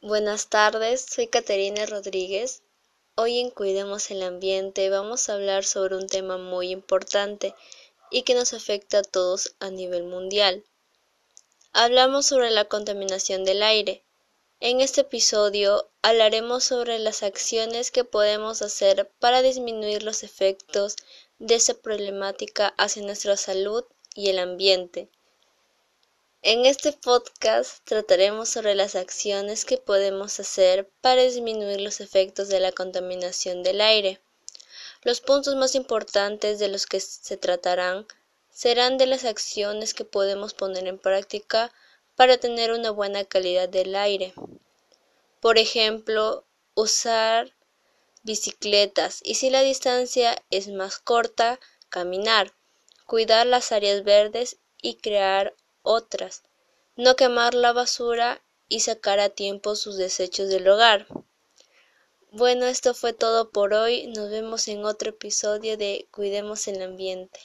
Buenas tardes, soy Caterina Rodríguez. Hoy en Cuidemos el Ambiente vamos a hablar sobre un tema muy importante y que nos afecta a todos a nivel mundial. Hablamos sobre la contaminación del aire. En este episodio hablaremos sobre las acciones que podemos hacer para disminuir los efectos de esa problemática hacia nuestra salud y el ambiente. En este podcast trataremos sobre las acciones que podemos hacer para disminuir los efectos de la contaminación del aire. Los puntos más importantes de los que se tratarán serán de las acciones que podemos poner en práctica para tener una buena calidad del aire. Por ejemplo, usar bicicletas y si la distancia es más corta, caminar, cuidar las áreas verdes y crear otras, no quemar la basura y sacar a tiempo sus desechos del hogar. Bueno, esto fue todo por hoy. Nos vemos en otro episodio de Cuidemos el Ambiente.